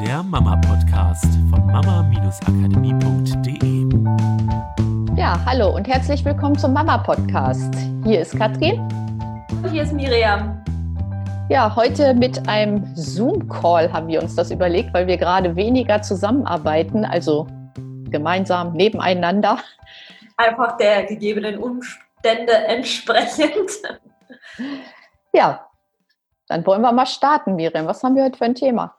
der Mama-Podcast von mama-akademie.de. Ja, hallo und herzlich willkommen zum Mama-Podcast. Hier ist Katrin. Und hier ist Miriam. Ja, heute mit einem Zoom-Call haben wir uns das überlegt, weil wir gerade weniger zusammenarbeiten, also gemeinsam nebeneinander. Einfach der gegebenen Umstände entsprechend. Ja, dann wollen wir mal starten, Miriam. Was haben wir heute für ein Thema?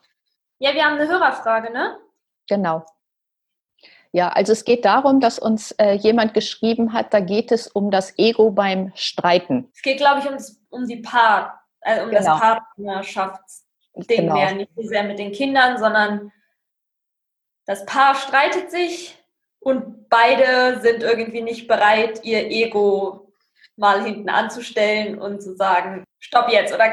Ja, wir haben eine Hörerfrage, ne? Genau. Ja, also es geht darum, dass uns äh, jemand geschrieben hat, da geht es um das Ego beim Streiten. Es geht, glaube ich, um, das, um die Paar, äh, um genau. das Partnerschaftsding genau. mehr, nicht so sehr mit den Kindern, sondern das Paar streitet sich und beide sind irgendwie nicht bereit, ihr Ego mal hinten anzustellen und zu sagen, stopp jetzt oder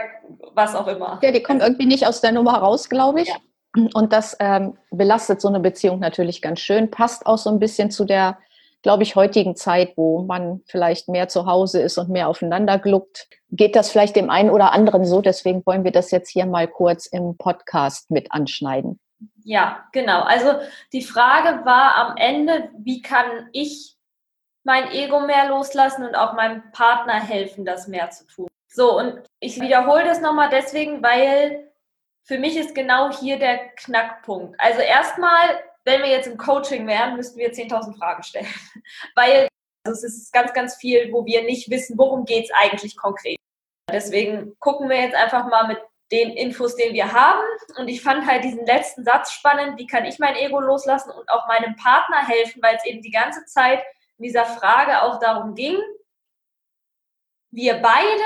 was auch immer. Ja, die kommen irgendwie nicht aus der Nummer raus, glaube ich. Ja. Und das ähm, belastet so eine Beziehung natürlich ganz schön, passt auch so ein bisschen zu der, glaube ich, heutigen Zeit, wo man vielleicht mehr zu Hause ist und mehr aufeinander gluckt. Geht das vielleicht dem einen oder anderen so? Deswegen wollen wir das jetzt hier mal kurz im Podcast mit anschneiden. Ja, genau. Also die Frage war am Ende, wie kann ich mein Ego mehr loslassen und auch meinem Partner helfen, das mehr zu tun. So, und ich wiederhole das nochmal deswegen, weil für mich ist genau hier der Knackpunkt. Also erstmal, wenn wir jetzt im Coaching wären, müssten wir 10.000 Fragen stellen, weil also es ist ganz, ganz viel, wo wir nicht wissen, worum geht es eigentlich konkret. Deswegen gucken wir jetzt einfach mal mit den Infos, den wir haben. Und ich fand halt diesen letzten Satz spannend, wie kann ich mein Ego loslassen und auch meinem Partner helfen, weil es eben die ganze Zeit in dieser Frage auch darum ging, wir beide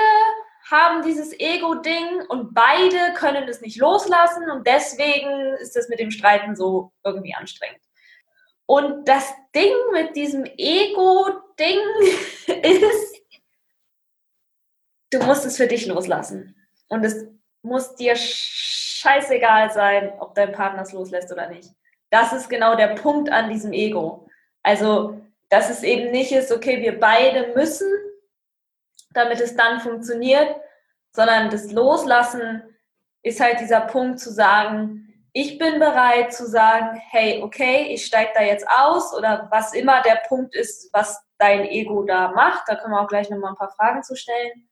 haben dieses Ego-Ding und beide können es nicht loslassen und deswegen ist das mit dem Streiten so irgendwie anstrengend. Und das Ding mit diesem Ego-Ding ist, du musst es für dich loslassen. Und es muss dir scheißegal sein, ob dein Partner es loslässt oder nicht. Das ist genau der Punkt an diesem Ego. Also, dass es eben nicht ist, okay, wir beide müssen, damit es dann funktioniert, sondern das Loslassen ist halt dieser Punkt zu sagen, ich bin bereit zu sagen, hey, okay, ich steige da jetzt aus oder was immer der Punkt ist, was dein Ego da macht. Da können wir auch gleich nochmal ein paar Fragen zu stellen.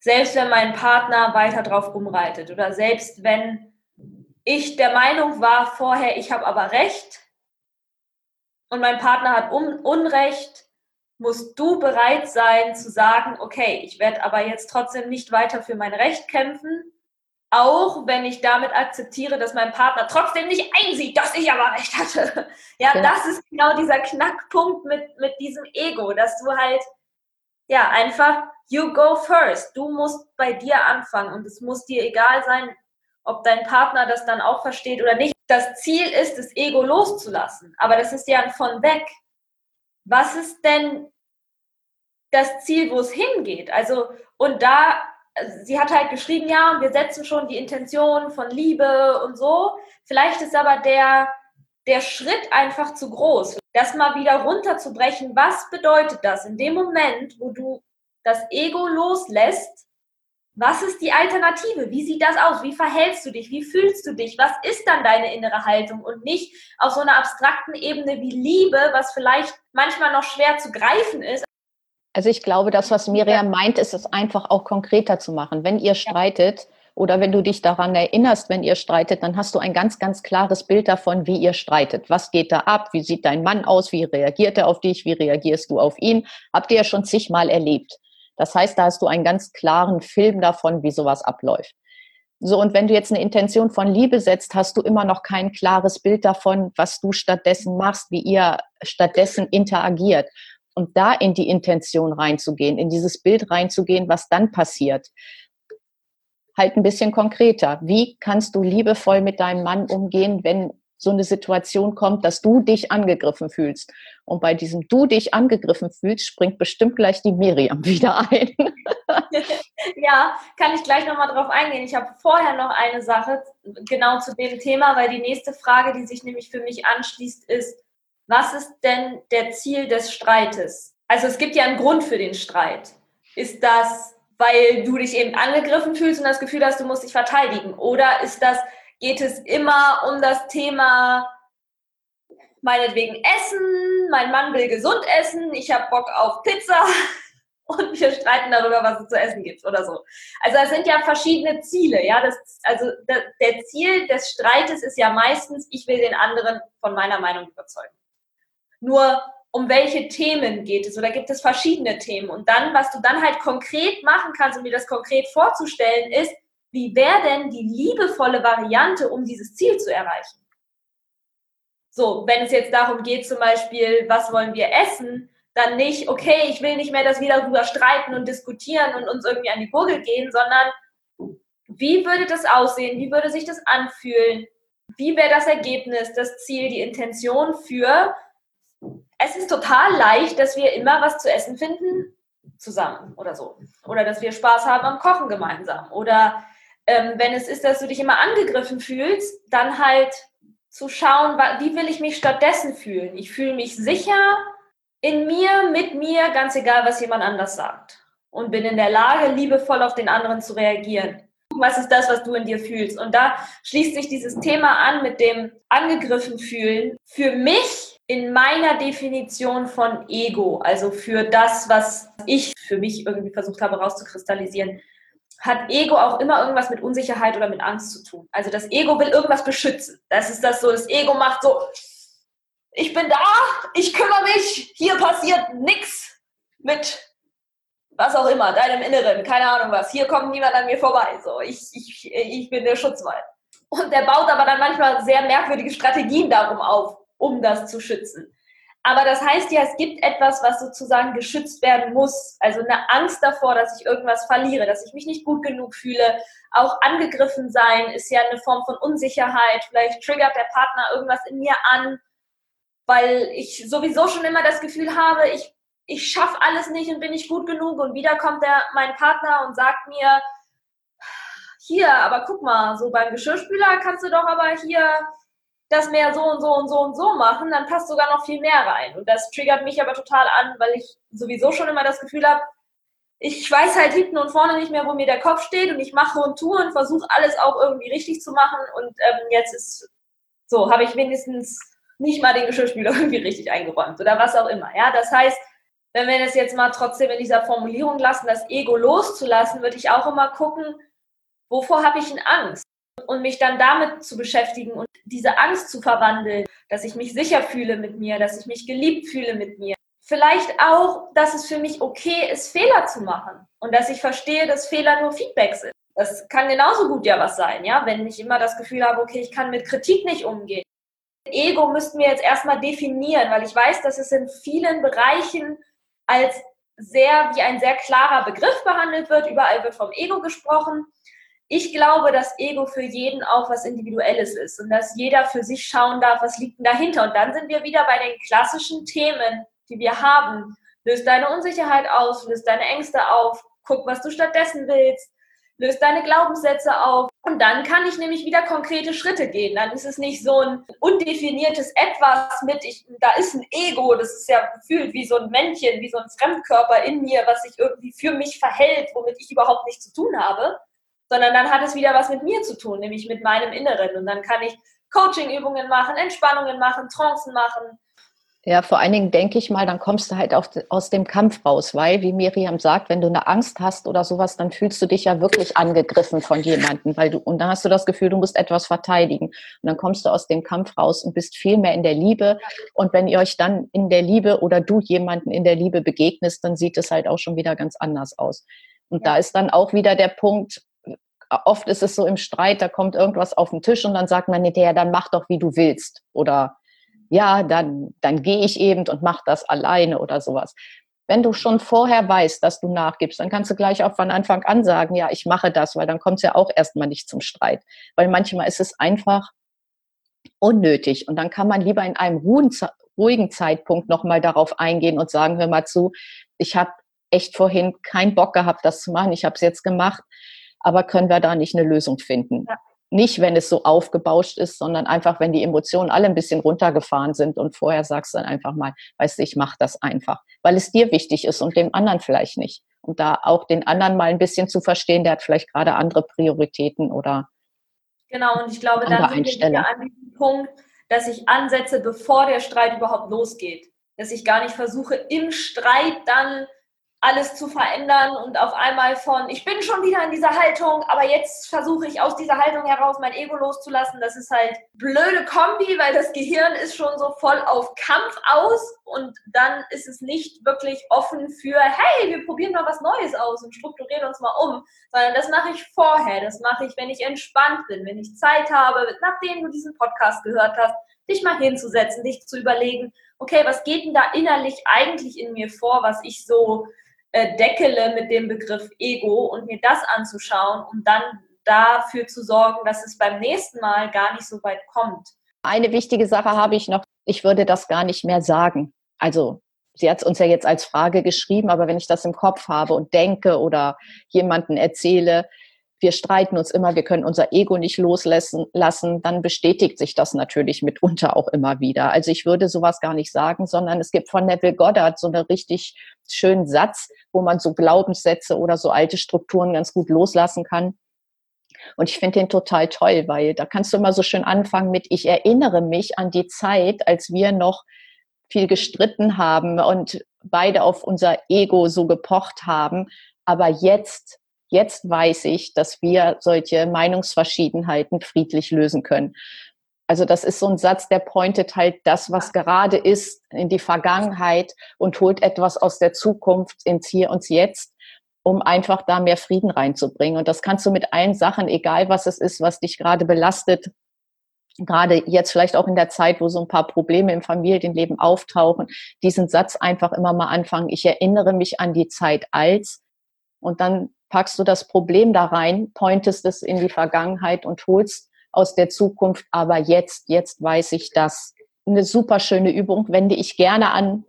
Selbst wenn mein Partner weiter drauf rumreitet oder selbst wenn ich der Meinung war vorher, ich habe aber recht und mein Partner hat Un Unrecht, musst du bereit sein zu sagen, okay, ich werde aber jetzt trotzdem nicht weiter für mein Recht kämpfen, auch wenn ich damit akzeptiere, dass mein Partner trotzdem nicht einsieht, dass ich aber recht hatte. Ja, ja. das ist genau dieser Knackpunkt mit, mit diesem Ego, dass du halt, ja, einfach, you go first. Du musst bei dir anfangen und es muss dir egal sein, ob dein Partner das dann auch versteht oder nicht. Das Ziel ist, das Ego loszulassen, aber das ist ja von weg was ist denn das Ziel, wo es hingeht? Also, und da, sie hat halt geschrieben, ja, wir setzen schon die Intention von Liebe und so. Vielleicht ist aber der, der Schritt einfach zu groß. Das mal wieder runterzubrechen, was bedeutet das in dem Moment, wo du das Ego loslässt? Was ist die Alternative? Wie sieht das aus? Wie verhältst du dich? Wie fühlst du dich? Was ist dann deine innere Haltung? Und nicht auf so einer abstrakten Ebene wie Liebe, was vielleicht manchmal noch schwer zu greifen ist. Also ich glaube, das, was Miriam meint, ist es einfach auch konkreter zu machen. Wenn ihr streitet oder wenn du dich daran erinnerst, wenn ihr streitet, dann hast du ein ganz, ganz klares Bild davon, wie ihr streitet. Was geht da ab? Wie sieht dein Mann aus? Wie reagiert er auf dich? Wie reagierst du auf ihn? Habt ihr ja schon zigmal erlebt. Das heißt, da hast du einen ganz klaren Film davon, wie sowas abläuft. So, und wenn du jetzt eine Intention von Liebe setzt, hast du immer noch kein klares Bild davon, was du stattdessen machst, wie ihr stattdessen interagiert. Und da in die Intention reinzugehen, in dieses Bild reinzugehen, was dann passiert. Halt ein bisschen konkreter. Wie kannst du liebevoll mit deinem Mann umgehen, wenn so eine Situation kommt, dass du dich angegriffen fühlst. Und bei diesem du dich angegriffen fühlst, springt bestimmt gleich die Miriam wieder ein. ja, kann ich gleich nochmal drauf eingehen. Ich habe vorher noch eine Sache genau zu dem Thema, weil die nächste Frage, die sich nämlich für mich anschließt, ist, was ist denn der Ziel des Streites? Also es gibt ja einen Grund für den Streit. Ist das, weil du dich eben angegriffen fühlst und das Gefühl hast, du musst dich verteidigen? Oder ist das, geht es immer um das Thema meinetwegen Essen, mein Mann will gesund essen, ich habe Bock auf Pizza und wir streiten darüber, was es zu essen gibt oder so. Also es sind ja verschiedene Ziele, ja. Das, also der Ziel des Streites ist ja meistens, ich will den anderen von meiner Meinung überzeugen. Nur um welche Themen geht es oder gibt es verschiedene Themen? Und dann, was du dann halt konkret machen kannst, um dir das konkret vorzustellen, ist, wie wäre denn die liebevolle Variante, um dieses Ziel zu erreichen? So, wenn es jetzt darum geht, zum Beispiel, was wollen wir essen, dann nicht, okay, ich will nicht mehr, dass wir darüber streiten und diskutieren und uns irgendwie an die Gurgel gehen, sondern wie würde das aussehen? Wie würde sich das anfühlen? Wie wäre das Ergebnis, das Ziel, die Intention für? Es ist total leicht, dass wir immer was zu essen finden zusammen oder so. Oder dass wir Spaß haben am Kochen gemeinsam. Oder ähm, wenn es ist, dass du dich immer angegriffen fühlst, dann halt zu schauen, wie will ich mich stattdessen fühlen. Ich fühle mich sicher in mir, mit mir, ganz egal, was jemand anders sagt. Und bin in der Lage, liebevoll auf den anderen zu reagieren. Was ist das, was du in dir fühlst? Und da schließt sich dieses Thema an mit dem angegriffen fühlen. Für mich in meiner Definition von Ego, also für das, was ich für mich irgendwie versucht habe rauszukristallisieren, hat Ego auch immer irgendwas mit Unsicherheit oder mit Angst zu tun. Also das Ego will irgendwas beschützen. Das ist das so, das Ego macht so, ich bin da, ich kümmere mich, hier passiert nichts mit was auch immer, deinem Inneren, keine Ahnung was. Hier kommt niemand an mir vorbei. So, ich, ich, ich bin der Schutzwall. Und der baut aber dann manchmal sehr merkwürdige Strategien darum auf, um das zu schützen. Aber das heißt ja, es gibt etwas, was sozusagen geschützt werden muss. Also eine Angst davor, dass ich irgendwas verliere, dass ich mich nicht gut genug fühle. Auch angegriffen sein ist ja eine Form von Unsicherheit. Vielleicht triggert der Partner irgendwas in mir an, weil ich sowieso schon immer das Gefühl habe, ich, ich schaffe alles nicht und bin nicht gut genug. Und wieder kommt der, mein Partner und sagt mir, hier, aber guck mal, so beim Geschirrspüler kannst du doch aber hier das mehr so und so und so und so machen, dann passt sogar noch viel mehr rein. Und das triggert mich aber total an, weil ich sowieso schon immer das Gefühl habe, ich weiß halt hinten und vorne nicht mehr, wo mir der Kopf steht und ich mache und tue und versuche alles auch irgendwie richtig zu machen. Und ähm, jetzt ist so, habe ich wenigstens nicht mal den Geschirrspüler irgendwie richtig eingeräumt oder was auch immer. Ja, das heißt, wenn wir das jetzt mal trotzdem in dieser Formulierung lassen, das Ego loszulassen, würde ich auch immer gucken, wovor habe ich denn Angst? Und mich dann damit zu beschäftigen und diese Angst zu verwandeln, dass ich mich sicher fühle mit mir, dass ich mich geliebt fühle mit mir. Vielleicht auch, dass es für mich okay ist, Fehler zu machen und dass ich verstehe, dass Fehler nur Feedback sind. Das kann genauso gut ja was sein, ja, wenn ich immer das Gefühl habe, okay, ich kann mit Kritik nicht umgehen. Ego müssten wir jetzt erstmal definieren, weil ich weiß, dass es in vielen Bereichen als sehr, wie ein sehr klarer Begriff behandelt wird. Überall wird vom Ego gesprochen ich glaube, dass Ego für jeden auch was Individuelles ist und dass jeder für sich schauen darf, was liegt denn dahinter. Und dann sind wir wieder bei den klassischen Themen, die wir haben. Löst deine Unsicherheit aus, löst deine Ängste auf, guck, was du stattdessen willst, löst deine Glaubenssätze auf. Und dann kann ich nämlich wieder konkrete Schritte gehen. Dann ist es nicht so ein undefiniertes Etwas mit, ich, da ist ein Ego, das ist ja gefühlt wie so ein Männchen, wie so ein Fremdkörper in mir, was sich irgendwie für mich verhält, womit ich überhaupt nichts zu tun habe sondern dann hat es wieder was mit mir zu tun, nämlich mit meinem Inneren. Und dann kann ich Coaching-Übungen machen, Entspannungen machen, Trancen machen. Ja, vor allen Dingen denke ich mal, dann kommst du halt auch aus dem Kampf raus, weil, wie Miriam sagt, wenn du eine Angst hast oder sowas, dann fühlst du dich ja wirklich angegriffen von jemandem, weil du, und dann hast du das Gefühl, du musst etwas verteidigen. Und dann kommst du aus dem Kampf raus und bist viel mehr in der Liebe. Und wenn ihr euch dann in der Liebe oder du jemanden in der Liebe begegnest, dann sieht es halt auch schon wieder ganz anders aus. Und ja. da ist dann auch wieder der Punkt, oft ist es so im Streit, da kommt irgendwas auf den Tisch und dann sagt man hinterher, dann mach doch, wie du willst. Oder ja, dann, dann gehe ich eben und mach das alleine oder sowas. Wenn du schon vorher weißt, dass du nachgibst, dann kannst du gleich auch von Anfang an sagen, ja, ich mache das, weil dann kommt es ja auch erstmal nicht zum Streit. Weil manchmal ist es einfach unnötig und dann kann man lieber in einem ruhigen Zeitpunkt nochmal darauf eingehen und sagen, hör mal zu, ich habe echt vorhin keinen Bock gehabt, das zu machen, ich habe es jetzt gemacht aber können wir da nicht eine Lösung finden? Ja. Nicht, wenn es so aufgebauscht ist, sondern einfach, wenn die Emotionen alle ein bisschen runtergefahren sind und vorher sagst du dann einfach mal, weißt du, ich mache das einfach, weil es dir wichtig ist und dem anderen vielleicht nicht. Und da auch den anderen mal ein bisschen zu verstehen, der hat vielleicht gerade andere Prioritäten oder Genau, und ich glaube, dann sind wir wieder an diesem Punkt, dass ich ansetze, bevor der Streit überhaupt losgeht. Dass ich gar nicht versuche, im Streit dann alles zu verändern und auf einmal von, ich bin schon wieder in dieser Haltung, aber jetzt versuche ich aus dieser Haltung heraus mein Ego loszulassen. Das ist halt blöde Kombi, weil das Gehirn ist schon so voll auf Kampf aus und dann ist es nicht wirklich offen für, hey, wir probieren mal was Neues aus und strukturieren uns mal um, sondern das mache ich vorher, das mache ich, wenn ich entspannt bin, wenn ich Zeit habe, nachdem du diesen Podcast gehört hast, dich mal hinzusetzen, dich zu überlegen, okay, was geht denn da innerlich eigentlich in mir vor, was ich so äh, deckele mit dem Begriff Ego und mir das anzuschauen, um dann dafür zu sorgen, dass es beim nächsten Mal gar nicht so weit kommt. Eine wichtige Sache habe ich noch, ich würde das gar nicht mehr sagen. Also sie hat es uns ja jetzt als Frage geschrieben, aber wenn ich das im Kopf habe und denke oder jemanden erzähle, wir streiten uns immer, wir können unser Ego nicht loslassen, lassen, dann bestätigt sich das natürlich mitunter auch immer wieder. Also ich würde sowas gar nicht sagen, sondern es gibt von Neville Goddard so einen richtig schönen Satz, wo man so Glaubenssätze oder so alte Strukturen ganz gut loslassen kann. Und ich finde den total toll, weil da kannst du immer so schön anfangen mit, ich erinnere mich an die Zeit, als wir noch viel gestritten haben und beide auf unser Ego so gepocht haben. Aber jetzt Jetzt weiß ich, dass wir solche Meinungsverschiedenheiten friedlich lösen können. Also das ist so ein Satz, der pointet halt das, was gerade ist, in die Vergangenheit und holt etwas aus der Zukunft ins Hier und Jetzt, um einfach da mehr Frieden reinzubringen. Und das kannst du mit allen Sachen, egal was es ist, was dich gerade belastet, gerade jetzt vielleicht auch in der Zeit, wo so ein paar Probleme im Familienleben auftauchen, diesen Satz einfach immer mal anfangen. Ich erinnere mich an die Zeit als und dann packst du das Problem da rein, pointest es in die Vergangenheit und holst aus der Zukunft, aber jetzt, jetzt weiß ich das. Eine super schöne Übung, wende ich gerne an,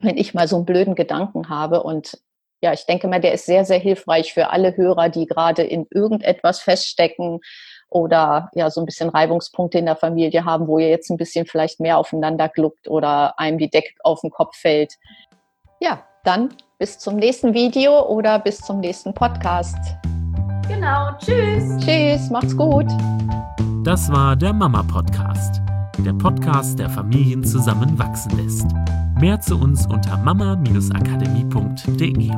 wenn ich mal so einen blöden Gedanken habe. Und ja, ich denke mal, der ist sehr, sehr hilfreich für alle Hörer, die gerade in irgendetwas feststecken oder ja, so ein bisschen Reibungspunkte in der Familie haben, wo ihr jetzt ein bisschen vielleicht mehr aufeinander gluckt oder einem die Decke auf den Kopf fällt. Ja, dann bis zum nächsten Video oder bis zum nächsten Podcast. Genau, tschüss. Tschüss, macht's gut. Das war der Mama Podcast, der Podcast, der Familien zusammenwachsen lässt. Mehr zu uns unter mama-akademie.de.